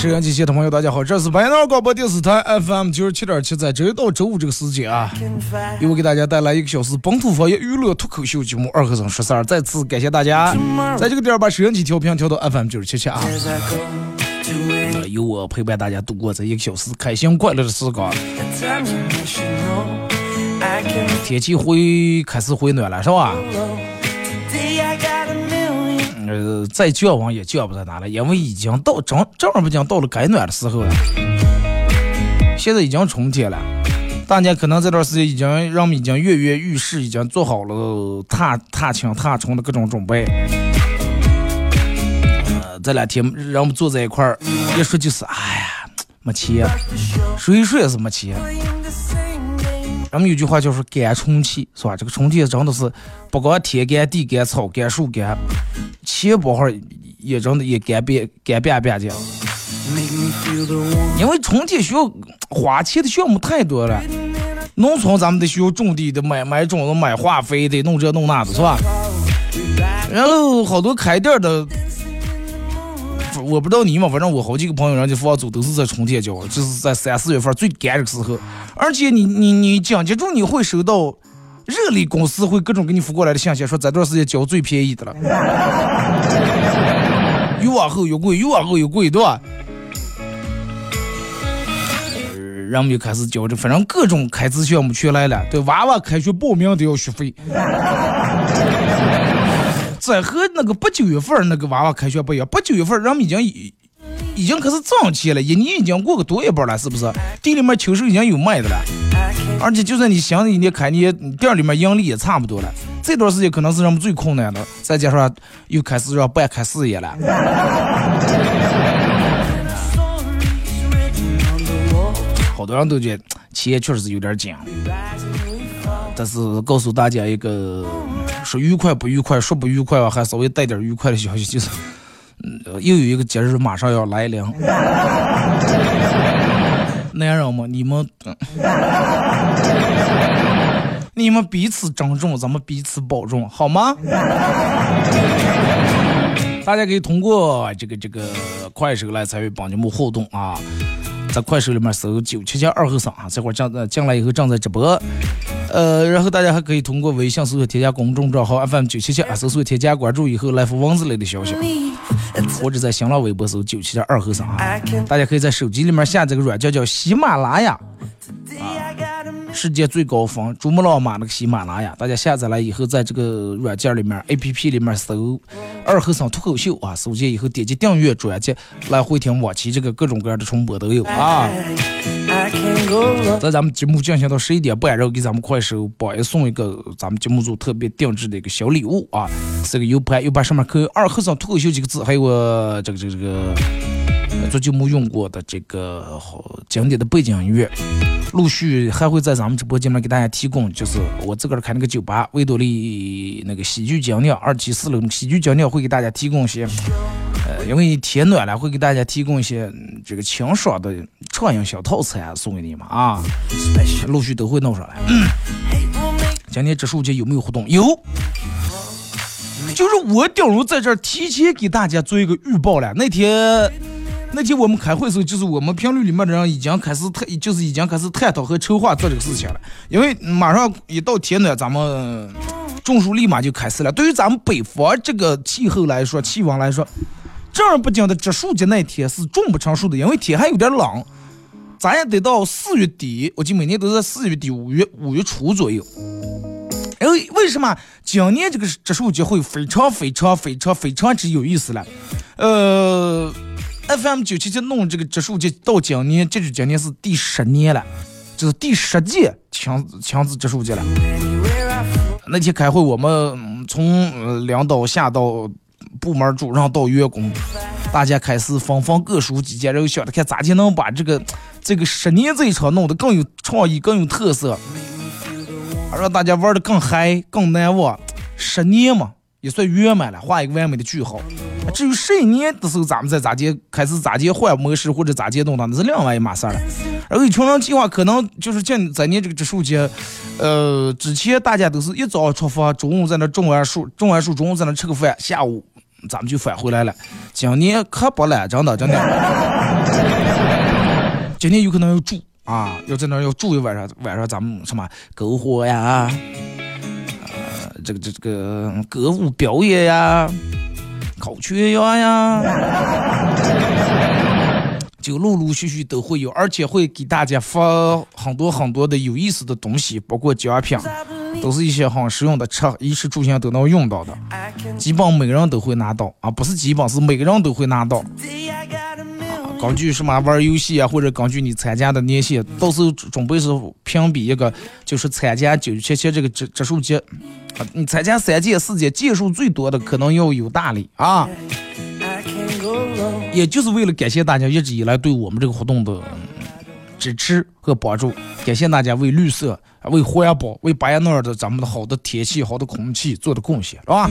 收音机前的朋友，大家好，这是白鸟广播电视台 FM 九十七点七，在周一到周五这个时间啊，由我给大家带来一个小时本土方言娱乐脱口秀节目《二和尚说事儿》，再次感谢大家在这个点儿把收音机调频调到 FM 九十七七啊。有我陪伴大家度过这一个小时开心快乐的时光。天气回开始回暖了，是吧？呃，再降温也降不到哪了，因为已经到正正儿八经到了该暖的时候了。现在已经春天了，大家可能这段时间已经人们已经跃跃欲试，已经做好了踏踏青踏春的各种准备。呃这两天人们坐在一块儿，一说就是，哎呀，没钱，说一说也是没钱。人们有句话叫是干充气，是吧？这个充气真的是不光天干地干草干树干，钱包哈也真的也干瘪干瘪瘪的。因为春天需要花钱的项目太多了，农村咱们得需要种地的，买买种子、买化肥的，弄这弄那的，是吧？然后好多开店的。我不知道你嘛，反正我好几个朋友，人家房租都是在春天交，就是在三四月份最干的时候。而且你你你紧接着你会收到热力公司会各种给你发过来的信息，说这段时间交最便宜的了。越往后越贵，越往后越贵，对吧？人们就开始交着，反正各种开支项目全来了，对娃娃开学报名都要学费。这和那个八九月份那个娃娃开学不一样，八九月份人们已经已已经开始挣钱了，一年已经过个多一半了，是不是？店里面秋收已经有卖的了，而且就算你新的一年开年，店里面盈利也差不多了。这段时间可能是人们最困难的，再加上又开始要办开事业了，好多人都觉得钱确实是有点紧。但是告诉大家一个说愉快不愉快，说不愉快吧，还稍微带点愉快的消息，就是，又有一个节日马上要来临。男人们，你们，你们彼此珍重，咱们彼此保重，好吗？大家可以通过这个这个快手来参与帮节目互动啊，在快手里面搜九七七二后生啊，这会儿正进来以后正在直播。呃，然后大家还可以通过微信搜索添加公众账号 FM 九七七，搜索添加关注以后来发文字类的消息，或者在新浪微博搜九七七二后生啊。大家可以在手机里面下这个软件叫喜马拉雅，世界最高峰珠穆朗玛那个喜马拉雅，大家下载了以后，在这个软件里面 APP 里面搜二和尚脱口秀啊，搜见以后点击订阅专辑来回听往期这个各种各样的重播都有。啊。在咱们节目进行到十一点半，然后给咱们快手榜一送一个咱们节目组特别定制的一个小礼物啊，是个 U 盘，U 盘上面刻有“二和尚脱口秀”几个字，还有我这个这个这个做节目用过的这个好经典的背景音乐。陆续还会在咱们直播间里面给大家提供，就是我自个儿开那个酒吧维多利那个喜剧精酿二期四楼喜剧精酿会给大家提供一些。呃，因为天暖了，会给大家提供一些这个清爽的畅饮小套餐送给你们啊，陆续都会弄上来。今天植树节有没有活动？有，就是我顶如在这儿提前给大家做一个预报了。那天那天我们开会的时候，就是我们频率里面的人已经开始探，就是已经开始探讨和筹划做这个事情了。因为马上一到天暖，咱们种树立马就开始了。对于咱们北方这个气候来说，气温来说。正儿八经的植树节那天是种不成树的，因为天还有点冷。咱也得到四月底，我记每年都在四月底、五月五月初左右。哎，为什么今年这个植树节会非常非常非常非常之有意思了？呃，FM 九七七弄这个植树节到今年，这是今年是第十年了，就是第十届强强子植树节了。那天开会，我们从领导下到部门主任到员工，大家开始纷纷各抒己见，然后想着看咋就能把这个这个十年这一场弄得更有创意、更有特色。让大家玩的更嗨、更难忘，十年嘛也算圆满了，画一个完美的句号。至于十一年的时候，咱们再咋接开始咋接换模式或者咋接动它，那是另外一码事儿了。而一群人计划可能就是今在年这个植树节，呃，之前大家都是一早出发，中午在那种完树，种完树中午在那吃个饭，下午咱们就返回来了。今年可不了，真的真的，今年有可能要住。啊，要在那要住一晚上，晚上咱们什么篝火呀，这个这这个歌舞表演呀，烤全羊呀，就陆陆续续都会有，而且会给大家发很多很多的有意思的东西，包括奖品，都是一些很实用的车，衣食住行都能用到的，基本每个人都会拿到啊，不是基本是每个人都会拿到。根据什么玩游戏啊，或者根据你参加的年限，到时候准备是评比一个，就是参加九七七这个植植树节，你参加三届四届届数最多的，可能要有大礼啊。也就是为了感谢大家一直以来对我们这个活动的支持和帮助，感谢大家为绿色、为环保、为白彦淖尔的咱们的好的天气、好的空气做的贡献，是吧？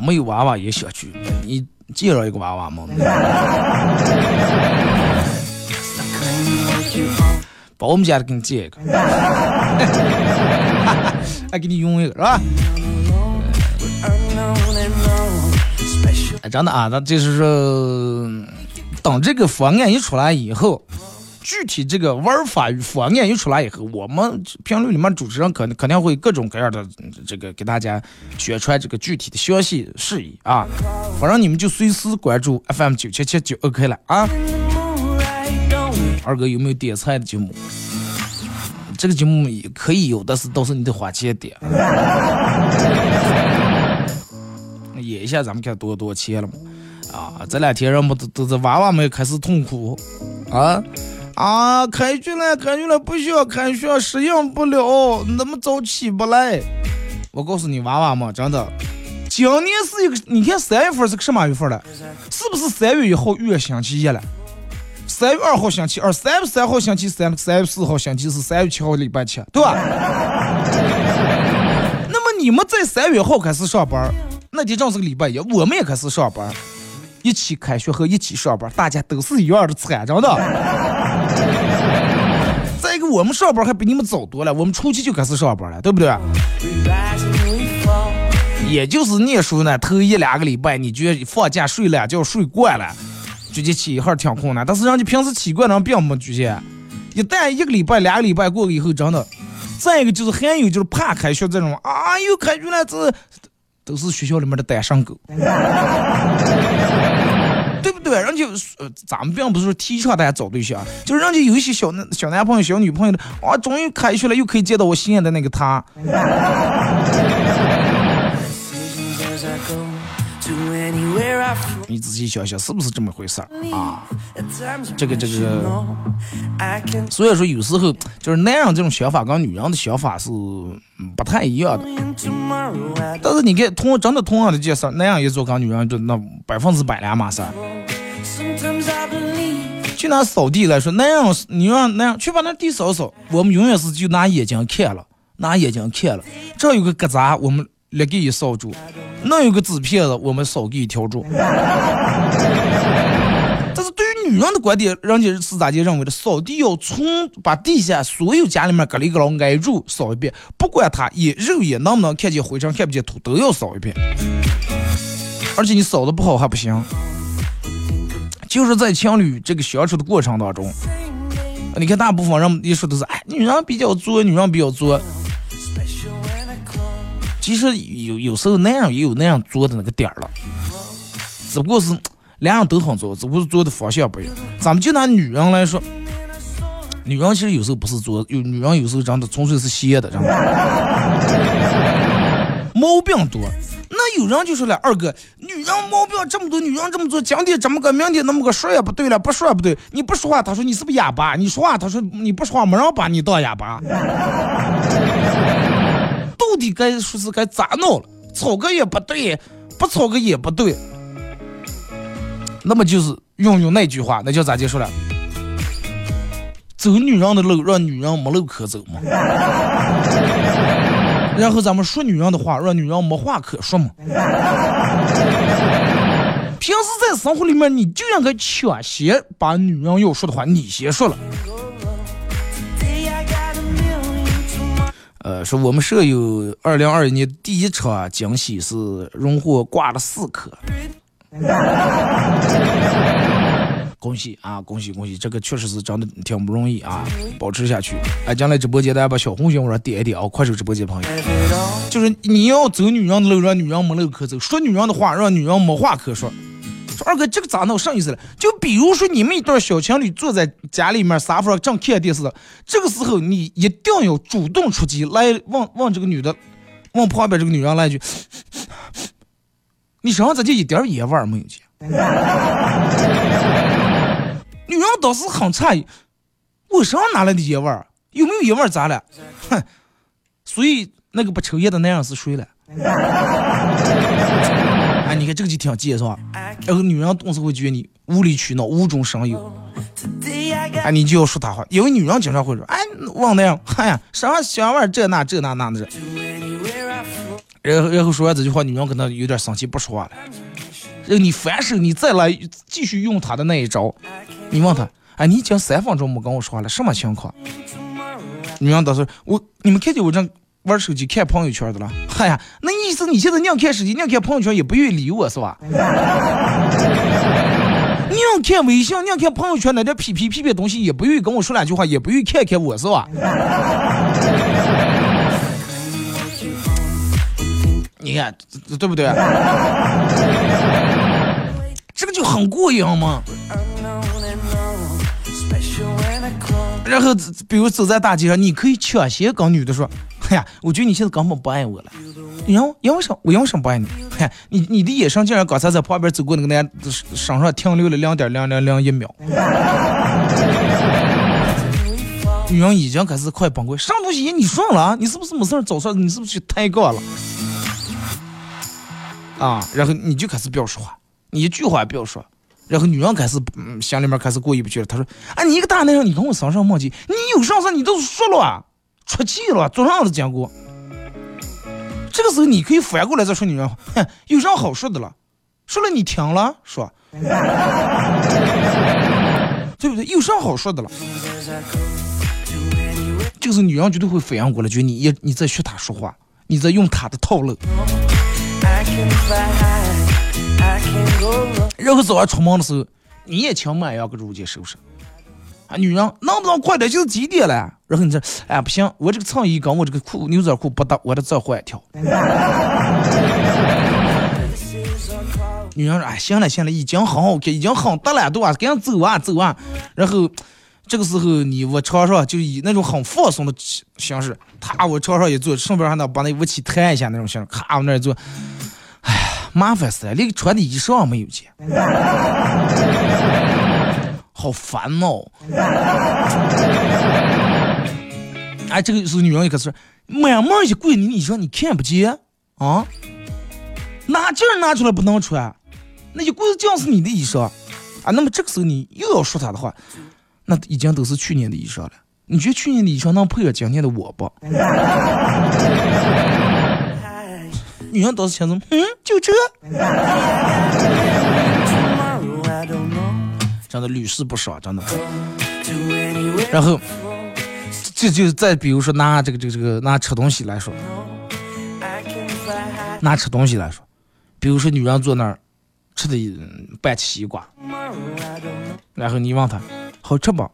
没有娃娃也想去，你。介绍一个娃娃吗？把我们家的给你借一个，还给你用一个是吧？哎，真的啊，那就是说，等这个方案一出来以后。具体这个玩法与方案一出来以后，我们评论里面主持人肯肯定会各种各样的这个给大家宣传这个具体的详细事宜啊，反正你们就随时关注 FM 九七七就 OK 了啊。二哥有没有点菜的节目？这个节目也可以有，但是到时候你得花钱点。演一下，咱们看多多少钱了嘛？啊，这两天人们都都是娃娃们开始痛苦啊。啊，开学了，开学了，不需要开学，适应不了，那么早起不来。我告诉你，娃娃们，真的，今年是一个，你看三月份是个什么月份了？是不是三月一号月星期一了？三月二号星期二，三月三号星期三，三月四号星期四，三月七号礼拜七，对吧？那么你们在三月号开始上班，那天正是个礼拜一，我们也开始上班，一起开学和一起上班，大家都是一样的惨，真的。再一个，我们上班还比你们早多了，我们初期就开始上班了，对不对？也就是念书呢，头一两个礼拜，你觉得放假睡懒觉睡惯了，直接起一会儿挺困难。但是人家平时起惯人并没局限，一旦一个礼拜、两个礼拜过以后，真的。再一个就是还有就是怕开学这种，啊，又开学了，这都是学校里面的单身狗。对不对？人家呃，咱们并不是说提倡大家找对象，就是人家有一些小男小男朋友、小女朋友的，啊，终于开学了，又可以见到我心爱的那个他。你仔细想想，是不是这么回事儿啊？这个这个，所以说有时候就是男人这种想法跟女人的想法是不太一样的。但是你看，同真的同样的件事，男人也做跟女人就那百分之百两码事儿。就拿扫地来说，男人你让男人去把那地扫扫，我们永远是就拿眼睛看了，拿眼睛看了，这有个疙瘩，我们。立给一扫住，那有个纸片子，我们扫给一条住。但是对于女人的观点，人家是咋就认为的？扫地要从把地下所有家里面隔里隔牢挨住扫一遍，不管他眼肉眼能不能看见灰尘，看不见土，都要扫一遍。而且你扫的不好还不行，就是在情侣这个相处的过程当中，你看大部分人一说都是哎，女人比较作，女人比较作。其实有有时候那样也有那样做的那个点儿了，只不过是两样都很做，只不过是做的方向不一样。咱们就拿女人来说，女人其实有时候不是做，有女人有时候真的纯粹是闲的，知道吗？毛病多。那有人就说了，二哥，女人毛病这么多，女人这么做，今天这么个，明天那么个，说也不对了，不说也不对。你不说话，他说你是不是哑巴？你说话，他说你不说话，没人把你当哑巴。到底该说是该咋弄了？吵个也不对，不吵个也不对。那么就是用用那句话，那叫咋结束了？走女人的路，让女人没路可走嘛。然后咱们说女人的话，让女人没话可说嘛。平时在生活里面，你就应该抢先把女人要说的话你先说了。呃，说我们舍友二零二一年第一场惊喜是荣获挂了四颗。恭喜啊！恭喜恭喜！这个确实是真的挺不容易啊，保持下去。哎，将来直播间大家把小红心往上点一点啊！快手直播间朋友，就是你要走女人的路，让女人没路可走；说女人的话，让女人没话可说。说二哥，这个咋弄？啥意思了？就比如说你们一对小情侣坐在家里面沙发上正看电视，这个时候你一定要主动出击，来问问这个女的，问旁边这个女人来一句：“你身上咋就一点烟味儿没有去？”女人当时很诧异，我身上哪来的烟味儿？有没有烟味儿？咋了？哼！所以那个不抽烟的男人是谁了？你看这个就挺贱是吧？然后女人总是会觉得你无理取闹、无中生有。哎，你就要说他话，因为女人经常会说：“哎，王男人，哎呀，身上香味这那这那那的。”然后然后说完这句话，女人可能有点生气，不说话了。然后你反手，你再来继续用他的那一招。你问他，哎，你已经三分钟没跟我说话了，什么情况？女人当时，我你们看见我正玩手机看朋友圈的了？嗨呀，那意思你现在宁看手机，宁看朋友圈，也不愿意理我是吧？宁看微信，宁看朋友圈那点屁屁屁屁东西，也不愿意跟我说两句话，也不愿意看看我是吧？你看，对不对？这个就很过瘾嘛。然后，比如走在大街上，你可以抢先跟女的说：“哎呀，我觉得你现在根本不爱我了。”因为因为什我因为什么不爱你？哎，你你的眼神竟然刚才在旁边走过那个男身上停留了两点零零零一秒。女人已经开始快崩溃，什么东西？你说了？你是不是没事早上你是不是去抬杠了？啊，然后你就开始不要说话，你一句话也不要说，然后女人开始嗯，心里面开始过意不去了。她说：“啊，你一个大男人，你跟我身上磨叽，你有啥事你都说了，出气了，做啥子讲过？这个时候你可以反过来再说女人，哼，有啥好说的了？说了你听了，说，对不对？有啥好说的了？这个时候女人绝对会反应过来，觉得你也你在学她说话，你在用她的套路。”然后早上出门的时候，你也请买样个如今收拾。啊，女人能不能快点？就是几点了？然后你这，哎不行，我这个衬衣跟我这个裤牛仔裤不搭，我得再换一条。女人说：“哎，行了行了，已经很好看，已经很得了，对吧？赶紧走啊走啊！”然后这个时候你我床上就以那种很放松的形式，他我床上一坐，顺便还能把那武器弹一下那种形式，咔往那一坐。哎，麻烦死了，连穿的衣裳没有见，好烦哦。哎，这个时候女人可是慢慢一跪你衣裳，你看不见啊？哪劲儿拿出来不能穿？那一柜子是你的衣裳啊。那么这个时候你又要说他的话，那已经都是去年的衣裳了。你觉得去年的衣裳能配合今年的我不？女人倒是想着，嗯，就这，真的屡试不爽，真的。然后，这就再比如说拿这个这个这个拿吃东西来说，拿吃东西来说，比如说女人坐那儿吃的半西瓜，然后你问她好吃不？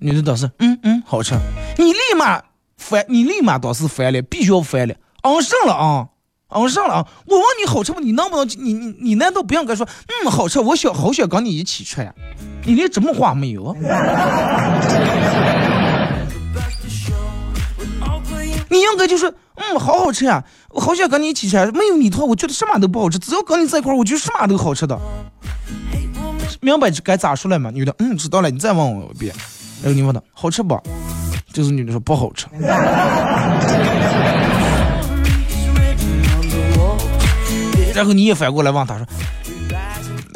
女的倒是嗯嗯好吃，你立马翻，你立马倒是翻脸，必须要翻脸，昂上了啊！嗯，上了啊！我问你好吃不？你能不能你你你难道不应该说嗯好吃？我想好想跟你一起吃呀！你连这么话没有？你应该就是嗯好好吃呀！我好想跟你一起吃，没有你的话，我觉得什么都不好吃。只要跟你在一块儿，我觉得什么都好吃的。明白该咋说了吗？女的嗯知道了，你再问我一遍。然后你问他好吃不？就是女的说不好吃。然后你也反过来问他说，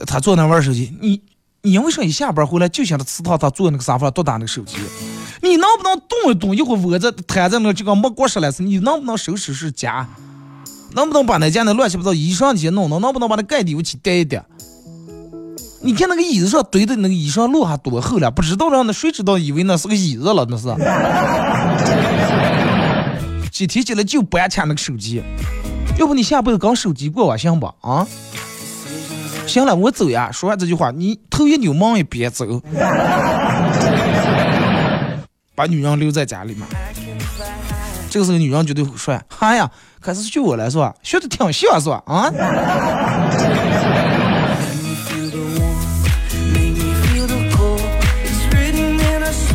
他坐那玩手机，你你因为啥一下班回来就想着吃他他坐那个沙发上多打那个手机？你能不能动一动？一会儿窝着瘫在那就跟没过十来次，你能不能收拾收拾家？能不能把那家那乱七八糟衣裳些弄弄？能不能把那盖地我去垫一垫？你看那个椅子上堆的那个衣裳摞还多厚了，不知道让那谁知道以为那是个椅子了，那是。几天起来就不爱抢那个手机。要不你下辈子跟手机过我行不？啊，行了，我走呀。说完这句话，你头一扭，忙一别走，把女人留在家里面。这个时候，女人绝对会说：“哎呀，可是学我来说，学的挺像是吧？啊？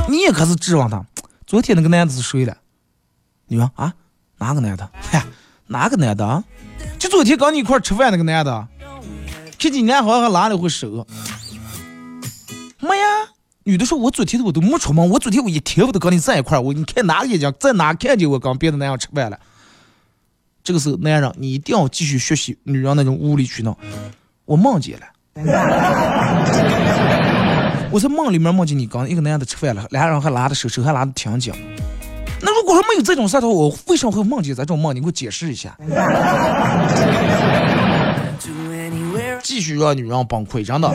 你也可是指望他。昨天那个男的是谁了？女人啊？哪个男的？嗨。”哪个男的？就昨天跟你一块吃饭那个男的，前几年好像还拉了回手。没呀，女的说：“我昨天我都没出门，我昨天我一天我都跟你在一块儿我你看哪个眼睛在哪看见我跟别的男人吃饭了？”这个时候，男人你一定要继续学习女人那种无理取闹。我梦见了，我在梦里面梦见你跟一个男的吃饭了，俩人还拉着手，手还拉的挺紧。那如果说没有这种事的话，我为什么会梦见这种梦？你给我解释一下。继续让女人崩溃，真的。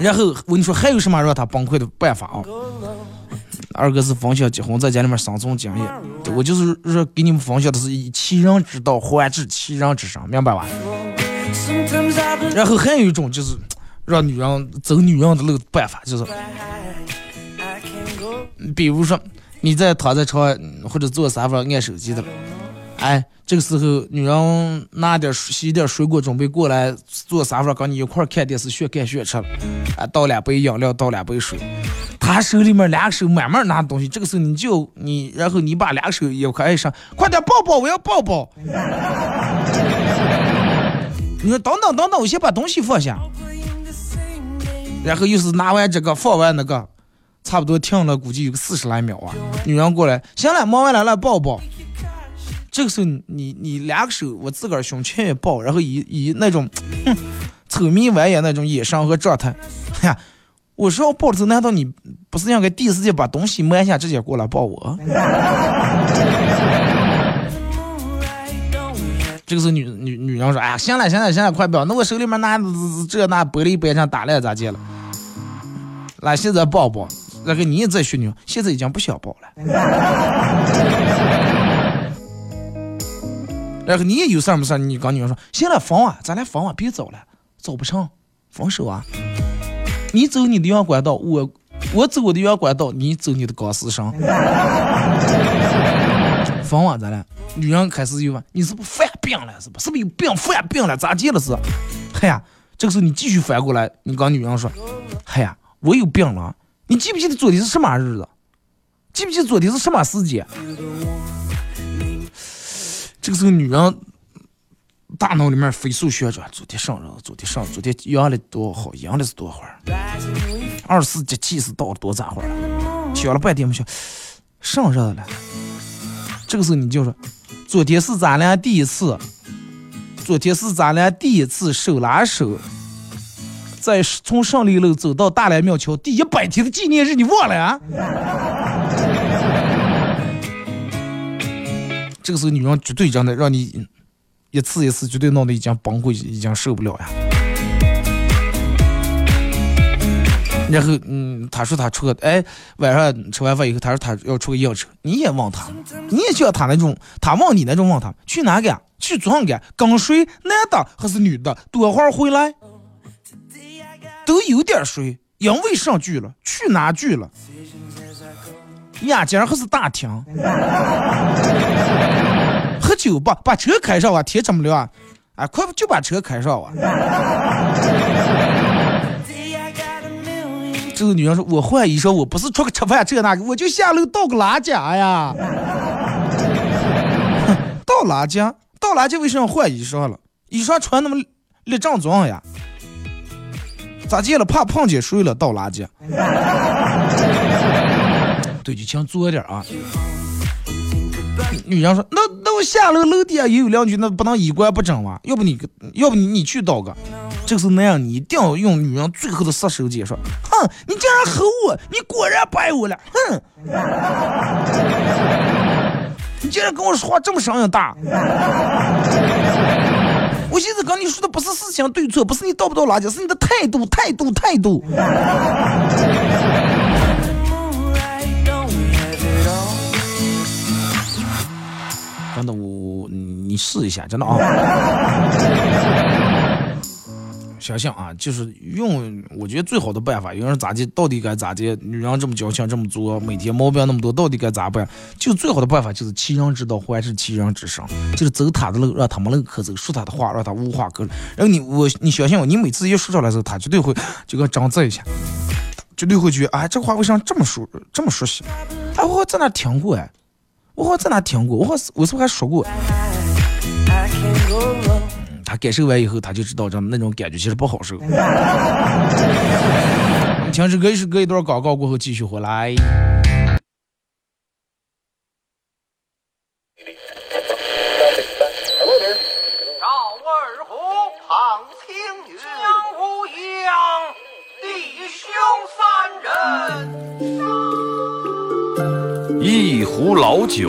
然后我跟你说，还有什么让他崩溃的办法啊？二哥是分享结婚在家里面生存经验，我就是说给你们分享的是以其人之道还治其人之身，明白吧？然后还有一种就是让女人走女人的那个办法，就是。比如说，你在躺在床或者坐沙发按手机的，哎，这个时候女人拿点洗点水果准备过来坐沙发跟你一块看电视，学看学吃，啊，倒两杯饮料，倒两杯水，他手里面两手慢慢拿东西，这个时候你就你，然后你把两个手也快上，快点抱抱，我要抱抱。你说等等等等，我先把东西放下，然后又是拿完这个放完那个。差不多停了，估计有个四十来秒啊。女人过来，行了，忙完了来抱抱。这个时候，你你两个手我自个儿胸前一抱，然后以以那种臭迷完眼那种眼神和状态，哎呀，我说要抱的时候，难道你不是应该第一时间把东西摸一下，直接过来抱我？这个时候，女女女人说：“哎呀，行了行了行了，快抱！那我手里面拿这那玻璃杯上打烂咋接了？来，现在抱抱。”那个你也在学女，现在已经不想抱了。然后你也有事儿没事儿，你跟女人说，行了，分啊，咱俩分啊，别走了，走不成，分手啊。你走你的阳关道，我我走我的阳关道，你走你的钢丝绳。分啊，咱俩。女人开始就问，你是不是犯病了？是不？是不是有病犯病了？咋地了是？嗨呀，这个时候你继续反过来，你跟女人说，嗨呀，我有病了。你记不记得昨天是什么日子？记不记得昨天是什么时间？这个时候，女人大脑里面飞速旋转：昨天生日，昨天生日，昨天阳了多好，阳了是多会儿？二十四节气是到了多咋会儿？想了半天没想，生日了。这个时候你就说：昨天是咱俩第一次，昨天是咱俩第一次手拉手。在从胜利路走到大连庙桥第一百天的纪念日，你忘了？这个时候女人绝对真的让你一次一次绝对闹得已经崩溃，已经受不了呀。然后，嗯，他说他出个，哎，晚上吃完饭以后，他说他要出个应酬，你也问他，你也像他那种，他问你那种问他去哪个？去做啥个？跟谁？男的还是女的？多会儿回来？都有点睡，因为上去了，去哪去了？眼镜还是大厅？喝酒吧，把车开上啊！天这么亮，啊，快就把车开上啊！这个女人说：“我换衣裳，我不是出去吃饭这那个，我就下楼倒个垃圾呀。倒垃圾，倒垃圾为什么换衣裳了？衣裳穿那么立正装呀？咋见了？怕碰见谁了？倒垃圾。对，就请做点啊。女人说：“那那我下楼楼底下也有两句，那不能衣冠不整吗？要不你，要不你你去倒个。”这个时候那样，你一定要用女人最后的杀手锏，说：“哼，你竟然吼我，你果然不爱我了，哼！你竟然跟我说话这么声音大！我现在跟你说的不是事情对错，不是你倒不倒垃圾，是你的态度，态度，态度。”试一下，真的啊！想想啊，就是用，我觉得最好的办法，有人咋的，到底该咋的？女人这么矫情，这么作，每天毛病那么多，到底该咋办？就最好的办法就是其人之道，还治其人之身，就是走他的路，让他们认可走；说他的话，让他无话可。然后你我，你相信我，你每次一说出来的时候，他绝对会就跟张字一下，绝对会觉得，哎，这话为啥这么熟，这么熟悉？哎，我在哪听过哎？我好像在哪听过，我好像我是不是还说过？他感受完以后，他就知道这那种感觉其实不好受。听这歌是隔一段广告过后继续回来。赵二虎，唐青云，兄三人。一壶老酒，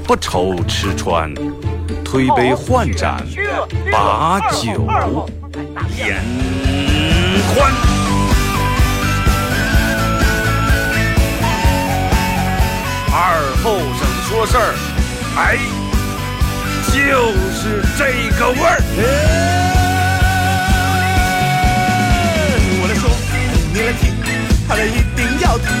不愁吃穿，推杯换盏，把酒言欢。二后生说事儿，哎，就是这个味儿。我来说，你来听，他们一定要听。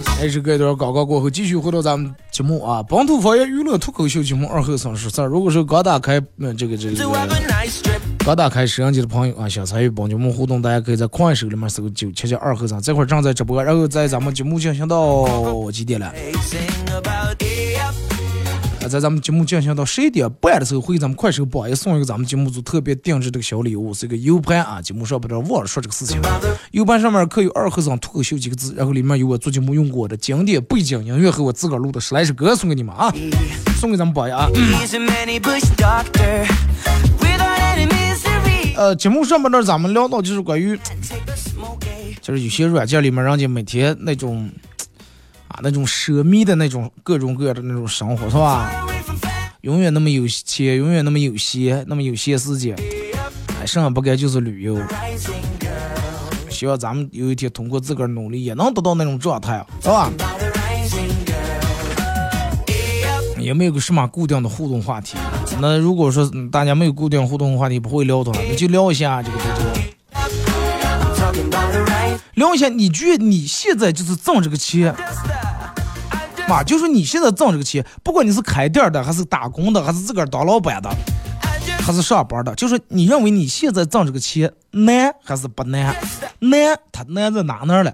还是隔一段广告过后，继续回到咱们节目啊，本土方言娱乐脱口秀节目二后生说事儿。如果是刚打开嗯这个这个这个刚打开摄像机的朋友啊，想参与本节目互动，大家可以在快手里面搜九七七二后生，这会儿正在直播，然后在咱们节目进行到几点了？啊，在咱们节目进行到十一点半的时候，会给咱们快手榜也送一个咱们节目组特别定制这个小礼物，是一个 U 盘啊。节目上不知道忘了说这个事情，U 盘上面刻有“二和尚脱口秀”几个字，然后里面有我做节目用过的经典背景音乐和我自个儿录的十来首歌送给你们啊，送给咱们榜一啊。呃，节目上面呢，咱们聊到就是关于，就是有些软件里面，人家每天那种。啊，那种奢靡的那种各种各样的那种生活，是吧？永远那么有钱，永远那么有闲，那么有闲时间，哎，什么不该就是旅游。希望咱们有一天通过自个儿努力，也能得到那种状态，是吧？也没有个什么固定的互动话题。那如果说大家没有固定互动话题，不会聊的话，那就聊一下这个这个。聊一下，你觉得你现在就是挣这个钱？妈，就是你现在挣这个钱，不管你是开店的，还是打工的，还是自个儿当老板的，还是上班的，就是你认为你现在挣这个钱难还是不难？难，它难在哪呢了？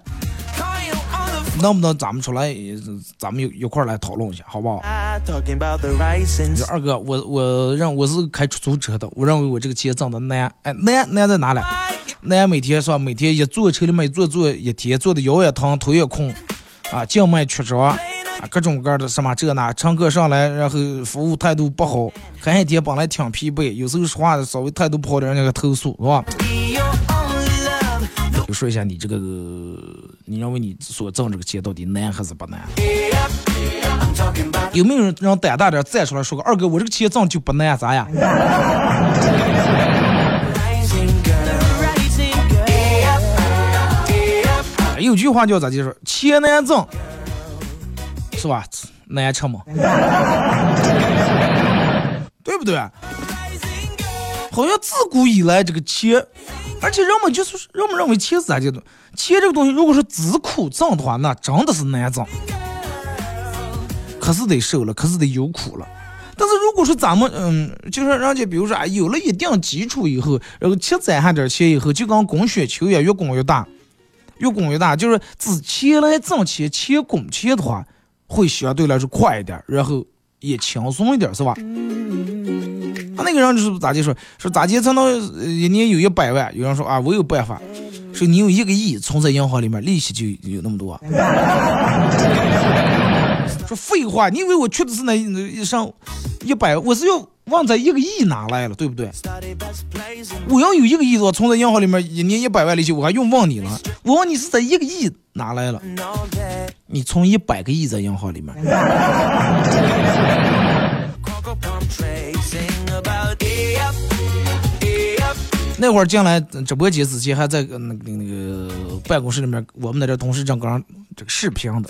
能不能咱们出来，咱们一一块来讨论一下，好不好？二哥，我我认我是开出租车的，我认为我这个钱挣的难，哎，难难在哪里？难每天是吧？每天一坐车里面坐坐一天，坐的腰也疼，腿也空，啊，静脉曲张。啊，各种各样的什么这那，乘客上来，然后服务态度不好，开一天本来挺疲惫，有时候说话稍微态度不好的，人家给投诉，是吧？就说一下你这个，你认为你所挣这个钱到底难还是不难？有没有人让胆大点站出来说个二哥，我这个钱挣就不难，咋呀？有句话叫咋就说，钱难挣。是吧？难吃吗？对不对？好像自古以来这个钱，而且人们就是人们认为钱是咋的？钱这个东西，如果是只苦挣的话，那真的是难挣。可是得受了，可是得有苦了。但是如果说咱们，嗯，就是人家比如说啊，有了一定基础以后，然后钱攒下点钱以后，就跟滚雪球一样，越滚越大，越滚越大。就是只钱来挣钱，钱滚钱的话。会相对来说快一点，然后也轻松一点，是吧？他那个人就是咋就说说咋地才能一年有一百万？有人说啊，我有办法，说你有一个亿存在银行里面，利息就有那么多。说废话，你以为我缺的是那一上一百？我是要忘在一个亿拿来了，对不对？我要有一个亿我存在银行里面，一年一百万利息，我还用问你了？我问你是在一个亿拿来了？你存一百个亿在银行里面。那会儿进来直播间之前，还在那个那个办公室里面，我们那这同事正刚这个视频的，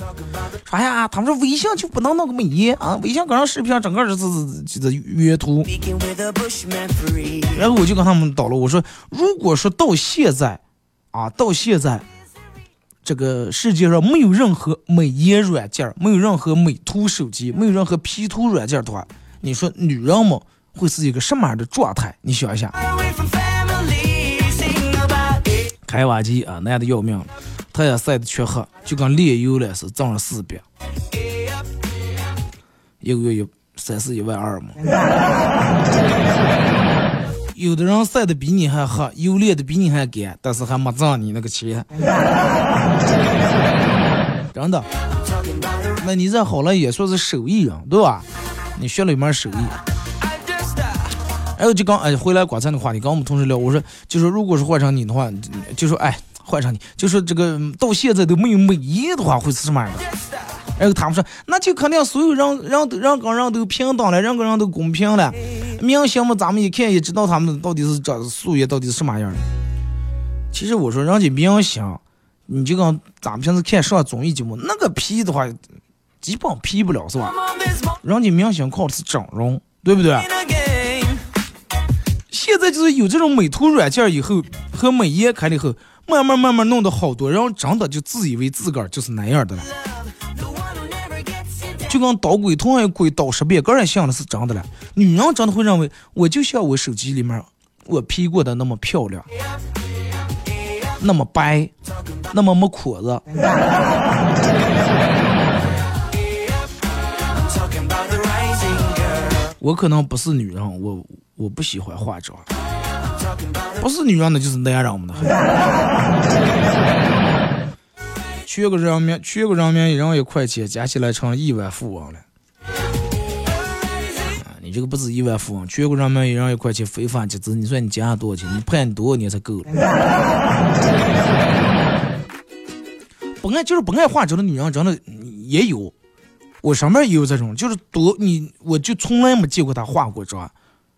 说呀，他们说微信就不能弄个美颜啊，微信刚上视频，整个就是就是原图。然后我就跟他们导了，我说，如果说到现在啊，到现在这个世界上没有任何美颜软件，没有任何美图手机，没有任何 P 图软件的话，你说女人们会是一个什么样的状态？你想一下。开挖机啊，难的要命了，他也晒得黢黑，就跟炼油了似的，挣了四百，一个月有三四一万二嘛。有的人晒的比你还黑，油炼的比你还干，但是还没挣你那个钱，真的。那你这好了也算是手艺人，对吧？你学了一门手艺。还有就刚哎回来刚才的话，题跟我们同事聊，我说就是如果是换成你的话，就说哎换成你，就说这个到现在都没有美颜的话会是什么样的？然后他们说那就肯定所有人人人跟人都平等了，人跟人都公平了。明星们，咱们一看也知道他们到底是这素颜到底是什么样的。其实我说人家明星，你就跟咱们平时看上综艺节目，那个 P 的话，基本 P 不了是吧？人家明星靠的是整容，对不对？现在就是有这种美图软件以后和美颜开了以后，慢慢慢慢弄得好多人真的就自以为自个儿就是那样的了，就跟捣鬼同样鬼捣十遍，个人想的是真的了。女人真的会认为我就像我手机里面我 P 过的那么漂亮，那么白，那么没褶子。我可能不是女人，我我不喜欢化妆。不是女人的就是男人们的。缺个人民，缺个人民一人一块钱，加起来成亿万富翁了。啊，你这个不是亿万富翁，缺个人民一人一块钱非法集资，你说你加了多少钱？你判你多少年才够了？不爱就是不爱化妆的女人，真的也有。我身边也有这种，就是多你，我就从来没见过她化过妆，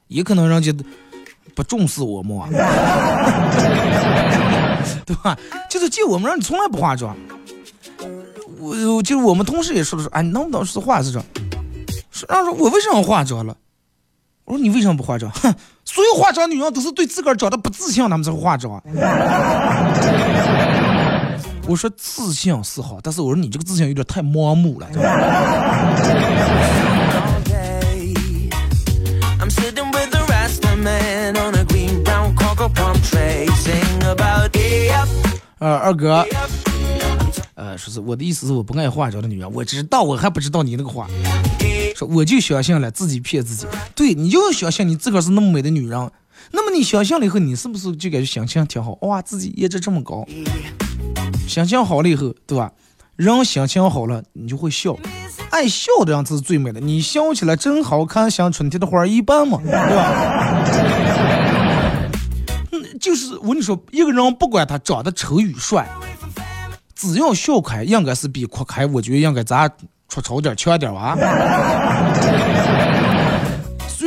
也可能人家不重视我嘛，对吧？就是见我们让，你从来不化妆。我就是我们同事也说的说，哎，你能不能是化是妆？是让说我为什么化妆了？我说你为什么不化妆？哼，所有化妆女人都是对自个儿长得不自信，她们才会化妆。我说自信是好，但是我说你这个自信有点太盲目了。呃，二哥，呃，说是我的意思是我不爱化妆的女人，我知道，我还不知道你那个话。说我就相信了，自己骗自己。对你就相信你自个儿是那么美的女人，那么你相信了以后，你是不是就感觉心情挺好？哇，自己颜值这么高。心情好了以后，对吧？人心情好了，你就会笑，爱笑的人才是最美的。你笑起来真好看，像春天的花一般嘛，对吧？嗯，就是我跟你说，一个人不管他长得丑与帅，只要笑开，应该是比哭开，我觉得应该咱出丑点强点哇。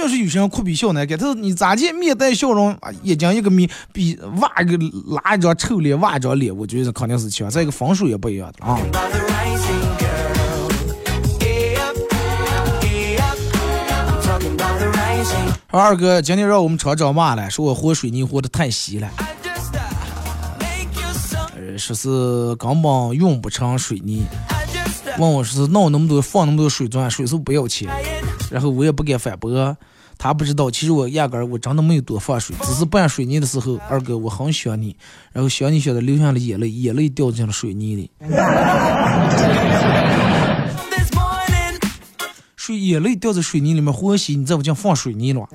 虽然是有些人哭比笑难看，但是你咋见面带笑容啊，眼睛一个眯，比挖一个拉一张臭脸，挖一张脸，我觉得肯定是强。再一个分数也不一样的啊。二哥今天让我们厂长骂了，说我和水泥和的太稀了，呃，说是根本用不成水泥，问我是闹那么多放那么多水钻，水是不要钱，然后我也不敢反驳，他不知道，其实我压根儿我真的没有多放水，只是拌水泥的时候，二哥我很想你，然后想你想的流下了眼泪，眼泪掉进了水泥里。水眼泪掉在水泥里面和稀，你再不讲放水泥了。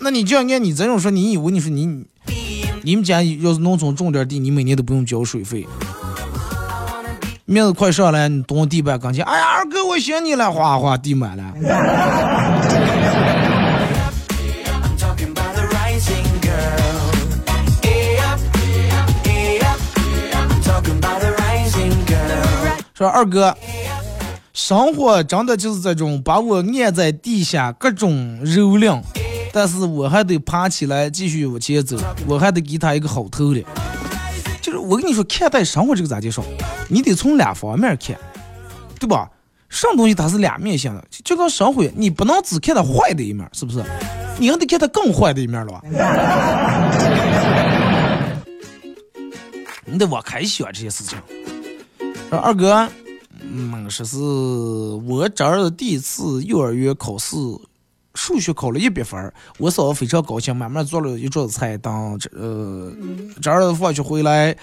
那你就要按你这种说，你以为你说你你们家要是农村种点地，你每年都不用交水费。面子快上来，你蹲地板跟前，哎呀，二哥我想你了，哗哗地满了。说二哥，生活真的就是这种把我按在地下各种蹂躏，但是我还得爬起来继续往前走，我还得给他一个好头的。就是我跟你说，看待生活这个咋介绍，你得从两方面看，对吧？什么东西它是两面性的，就跟生活，你不能只看它坏的一面，是不是？你还得看它更坏的一面了吧？你得往开想这些事情。二哥，嗯，说是我侄儿第一次幼儿园考试，数学考了一百分儿，我嫂子非常高兴，慢慢做了一桌子菜，当这呃这儿子放学回来，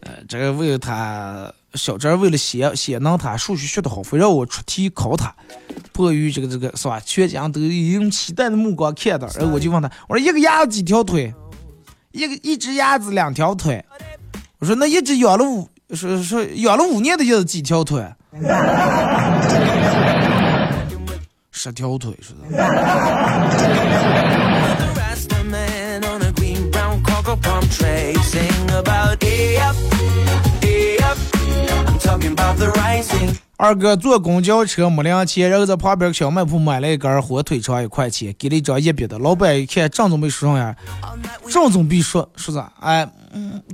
呃，这个为了他小侄儿为了显显能他数学学得好，非让我出题考他，迫于这个这个是吧，全家都用期待的目光看他，然后我就问他，我说一个鸭子几条腿？一个一只鸭子两条腿。我说那一只养了五。说说养了五年的鸭子几条腿？十条腿是的。二哥坐公交车没零钱，然后在旁边小卖铺买了一根火腿肠一块钱，给了一张一百的。老板一看，郑总没说上呀，郑总必说说啥？哎，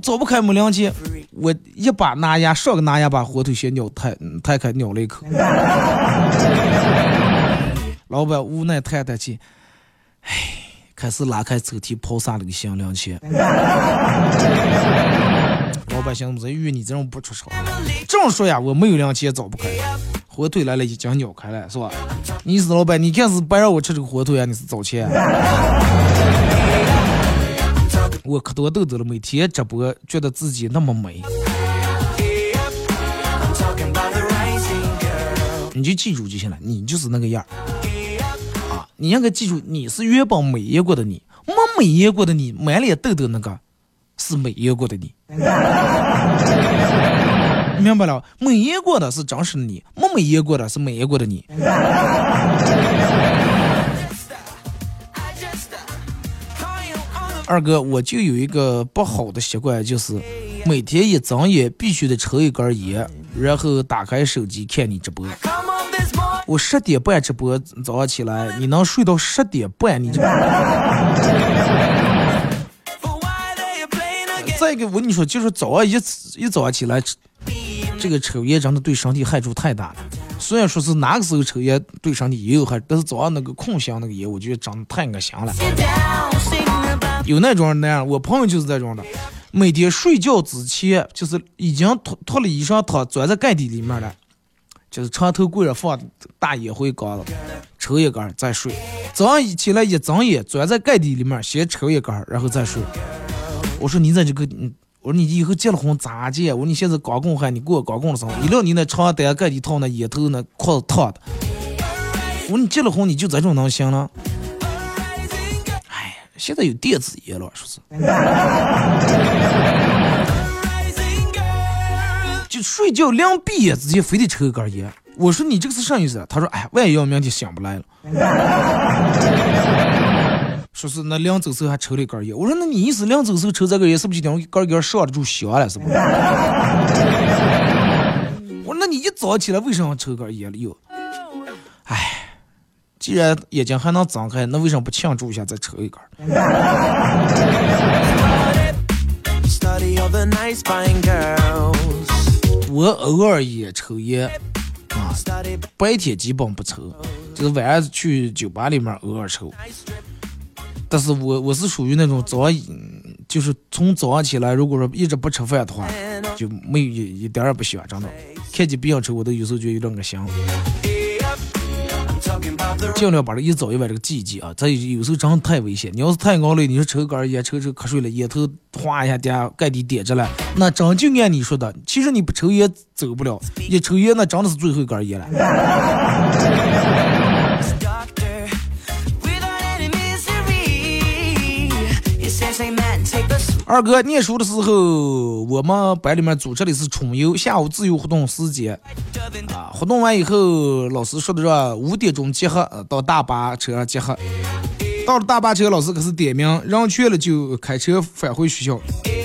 走不开没零钱，我一把拿牙，上个拿牙把火腿先咬太太开咬了一口。老板无奈叹叹气，唉，开始拉开抽屉抛洒了个新零钱。老百姓在遇你这种不出手，这么说呀，我没有零钱找不开。火腿来了，已经咬开了，是吧？你是老板，你看是不让我吃这个火腿啊？你是找钱？我可多豆豆了，每天直播，觉得自己那么美。你就记住就行了，你就是那个样！你应该记住，你是原本美颜过的你，没美颜过的你，满脸痘痘那个是美颜过的你，明白了？美颜过的是真实的你，没美颜过的是美颜过的你。二哥，我就有一个不好的习惯，就是每天一睁眼必须得抽一根烟，然后打开手机看你直播。我十点半直播，早上起来你能睡到十点半？你这。再一个，我跟你说，就是早上一一早上起来，这个抽烟真的对身体害处太大了。虽然说是哪个时候抽烟对身体也有害，但是早上那个空香那个烟，我觉得真的太恶心了。有那种那样，我朋友就是这种的，每天睡觉之前就是已经脱脱了衣裳，他钻在盖底里面了，就是床头柜上放大烟灰缸子，抽一根再睡。早上起来一睁眼，钻在盖底里面先抽一根，然后再睡。我说你在这个，我说你以后结了婚咋结？我说你现在刚供还你过刚供的时候，一料你那床单盖底套那烟头那裤子烫的。我说你结了婚你就这种能行了？哎，现在有电子烟了，说是。睡觉两闭眼之前非得抽一根烟。我说你这个是啥意思？他说哎，万一要明天醒不来了。说是那临走时候还抽了一根烟，我说那你意思临走时候抽这根烟是不是就等于一根根上得住香了是不？我说那你一早起来为什么抽根烟了又？哎，既然眼睛还能睁开，那为什么不庆祝一下再抽一根？我偶尔也抽烟啊，白天基本不抽，就是晚上去酒吧里面偶尔抽。但是我我是属于那种早上，就是从早上起来，如果说一直不吃饭的话，就没有一一点也不喜欢，真的。看见别人抽，我都有时候觉得有点恶心。尽量把这一早一晚这个记一记啊，这有时候真的太危险。你要是太熬了，你说抽根烟，抽抽瞌睡了，烟头哗一下点盖底点着了，那真就按你说的，其实你不抽烟走不了，一抽烟那真的是最后一根烟了。二哥念书的时候，我们班里面组织的是春游，下午自由活动时间啊。活动完以后，老师说的说五点钟集合，到大巴车上集合。到了大巴车，老师可是点名，人去了就开车返回学校。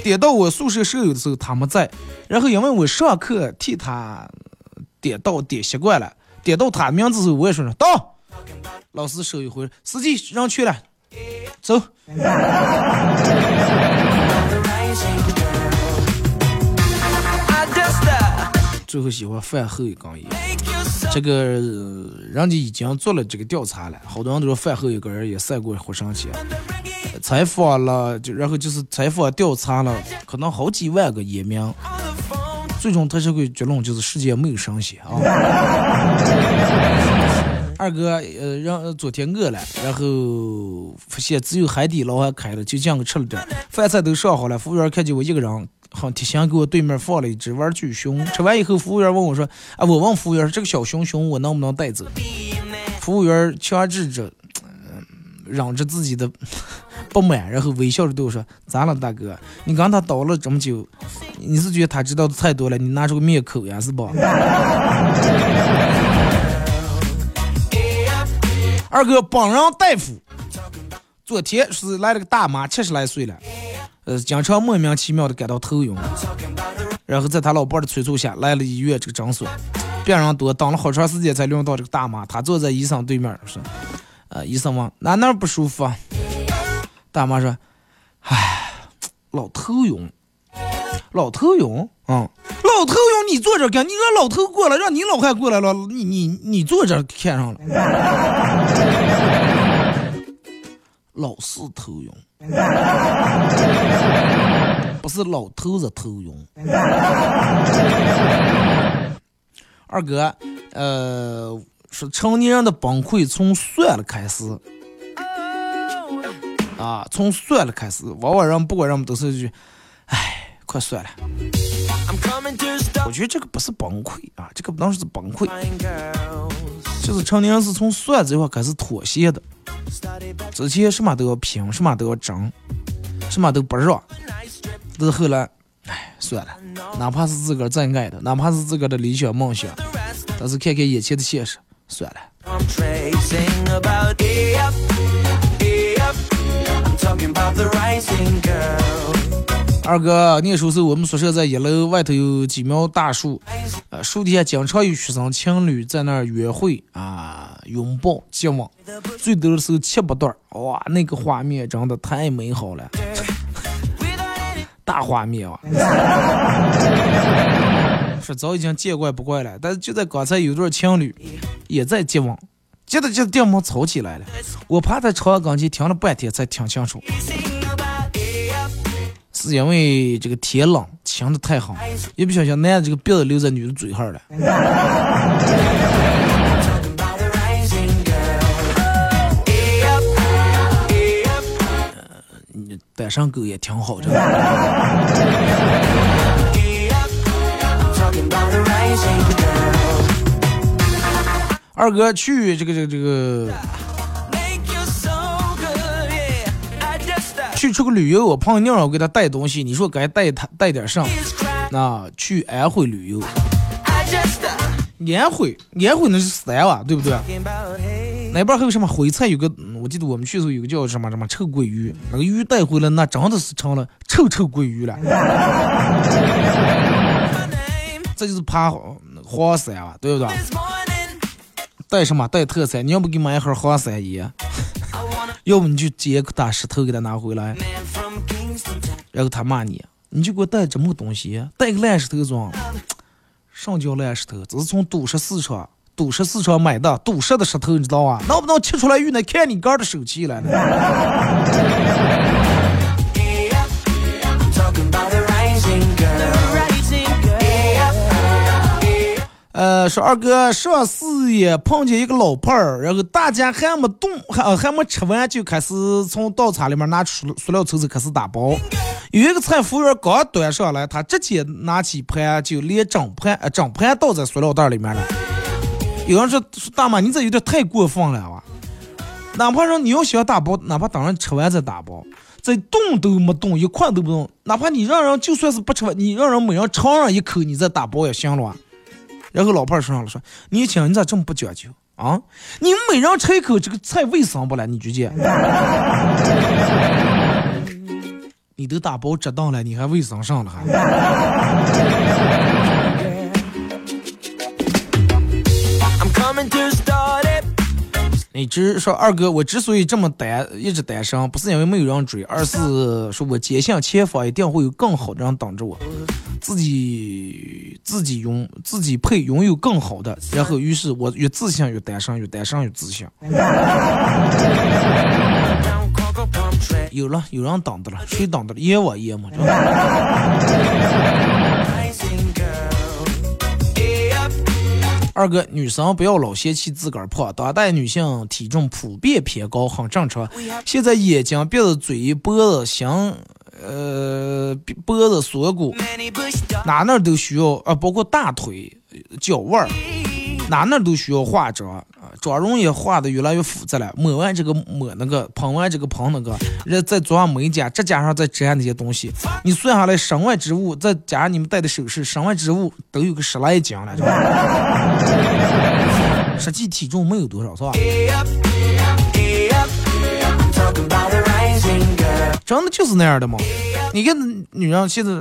点到我宿舍舍友的时候，他没在。然后因为我上课替他点到点习惯了，点到他名字时候，我也说声到。老师收一回，司机让去了，走。最后喜欢饭后一根烟，这个人家已经做了这个调查了，好多人都说饭后一根烟也赛过活神仙。采访了，就然后就是采访调查了，可能好几万个烟民，最终他这个结论就是世界没有神仙啊。二哥，呃，让昨天饿了，然后发现只有海底捞还开了，就这样吃了点，饭菜都上好了，服务员看见我一个人。很贴心，给我对面放了一只玩具熊。吃完以后，服务员问我说：“啊，我问服务员，这个小熊熊我能不能带走？”服务员强制着，忍着自己的不满，然后微笑着对我说：“咋了，大哥？你跟他叨了这么久，你是觉得他知道的太多了？你拿出个灭口呀，是不？” 二哥帮人大夫，昨天是来了个大妈，七十来岁了。呃，经常莫名其妙的感到头晕，然后在他老伴的催促下来了医院这个诊所，病人多，等了好长时间才轮到这个大妈。她坐在医生对面说：“呃，医生问哪哪不舒服？”啊？”大妈说：“唉，老头晕，老头晕，嗯，老头晕，你坐这干？你让老头过来，让你老汉过来了，你你你坐这看上了，老是头晕。”不是老头子头晕。二哥，呃，说成年人的崩溃从算了开始。啊，从算了开始，往往人不管人们都是一句，哎，快算了。我觉得这个不是崩溃啊，这个不能说是崩溃，就是成年人是从算这块开始妥协的。之前什么都要拼，什么都要争，什么都不让，但是后来，哎，算了，哪怕是自个儿再爱的，哪怕是自个儿的理想梦想，但是看看眼前的现实，算了。I'm 二哥，念书时我们宿舍在一楼，外头有几苗大树，呃，树底下经常有学生情侣在那儿约会啊，拥抱、接吻，最多的时候七八对儿，哇，那个画面真的太美好了，大画面啊！是早已经见怪不怪了，但是就在刚才有对情侣也在接吻，接着接着电门吵起来了，我趴在窗跟前听了半天才听清楚。是因为这个天冷，晴的太好，一不小心男的这个鼻子留在女的嘴上了。带上狗也挺好的。二哥去这个这个这个 just uh, 去个旅游，我朋友让我给他带东西，你说该带他带点啥？is crying. 那去安徽旅游，安徽安徽那是山哇，对不对？那边还有什么徽菜？有个，我记得我们去的时候有个叫什么什么臭鳜鱼，那个鱼带回来，那真的是成了臭臭鳜鱼了。这就是爬黄山啊，对不对？带什么？带特产。你要不给买一盒黄山烟，要不你就捡个大石头给他拿回来，然后他骂你，你就给我带这么个东西，带个烂石头装。上叫烂石头？这是从赌石市场赌石市场买的赌石的石头，你知道吧？能不能切出来用来看你哥的手气了？呃，说二哥上次也碰见一个老伴儿，然后大家还没动，还还没吃完就开始从刀叉里面拿出塑料抽子开始打包。有一个菜服务员刚端上来，他直接拿起盘就连整盘呃整盘倒在塑料袋里面了。有人说说大妈，你这有点太过分了啊！哪怕说你要想打包，哪怕等人吃完再打包，再动都没动，一块都不动。哪怕你让人就算是不吃，你让人每人尝上一口，你再打包也行了啊。然后老伴儿说上了说：“年轻人，你咋这么不讲究啊？你每人吃一口，这个菜卫生不了？你直接？你都打包折当了，你还卫生上了还？你只说二哥，我之所以这么单一直单身，不是因为没有人追，而是说我坚信前方一定会有更好的人等着我，自己自己拥自己配拥有更好的，然后于是我越自信越单身，越单身越自信。有了，有人等的了，谁等的了？也我爷嘛。二哥，女生不要老嫌弃自个儿胖，当代女性体重普遍偏高，很正常。现在眼睛、鼻子、嘴、脖子、心，呃，脖子、锁骨.哪哪都需要啊，包括大腿、脚腕儿，哪哪都需要化妆啊。妆容也化的越来越复杂了，抹完这个抹那个，喷完这个喷那个，然后再做上美甲，再加上再粘那些东西，你算下来身外之物，再加上你们戴的首饰，身外之物都有个十来斤了，是吧？实际体重没有多少，是吧？真的就是那样的吗？你看女人现在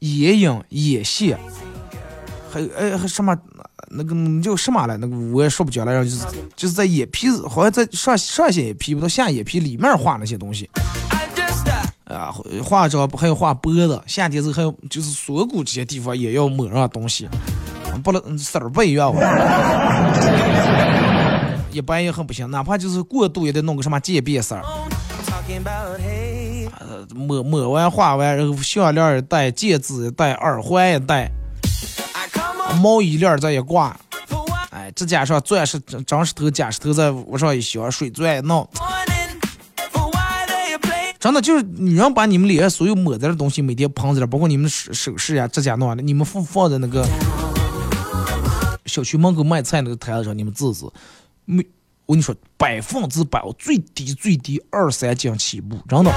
眼影、眼线，还有哎还什么那个叫什么来？那个我也说不讲了，然后就是就是在眼皮子，好像在上上线眼皮不到下眼皮里面画那些东西啊，化妆不，还有画脖子，夏天时候还有就是锁骨这些地方也要抹上东西，不能色儿不一样？一般也很不行，哪怕就是过度也得弄个什么渐变色儿。抹抹完画完，然后项链也戴，戒指也戴，耳环也戴，毛衣链儿再一挂，哎，指甲上钻石、真石头、假石头再往上一镶，水钻一弄，真的就是女人把你们脸上所有抹在的东西每天捧在这儿，包括你们手首饰呀、指甲弄的，你们放放在那个小区门口卖菜那个摊子上，你们自己。没，我跟你说，百分之百，我最低最低二三斤起步，真的。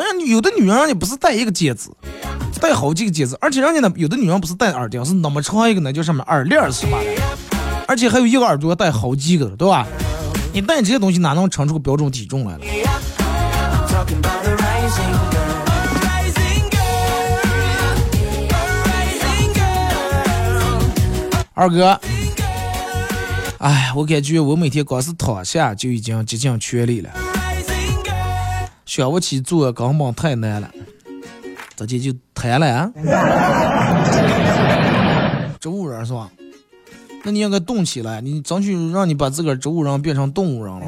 人家有的女人人家不是戴一个戒指，戴好几个戒指，而且人家呢，有的女人不是戴耳钉，是那么长一个呢，就上面耳链是吧？而且还有一个耳朵戴好几个，对吧？你戴这些东西哪能称出个标准体重来了？二哥，哎，我感觉我每天光是躺下就已经竭尽全力了，想不起做根本太难了，直接就瘫了啊！植物人是吧？那你应该动起来，你争取让你把自个儿植物人变成动物人了。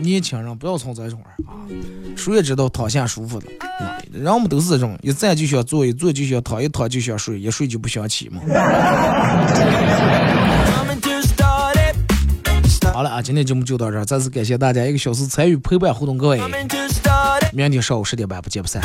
年轻人不要从这种啊，谁也知道躺下舒服的，人们都是这种，一站就想坐，一坐就想躺，一躺就想睡，一睡就不想起嘛。好了啊，今天节目就到这儿，再次感谢大家一个小时参与陪伴互动，各位，明天上午十点半不见不散。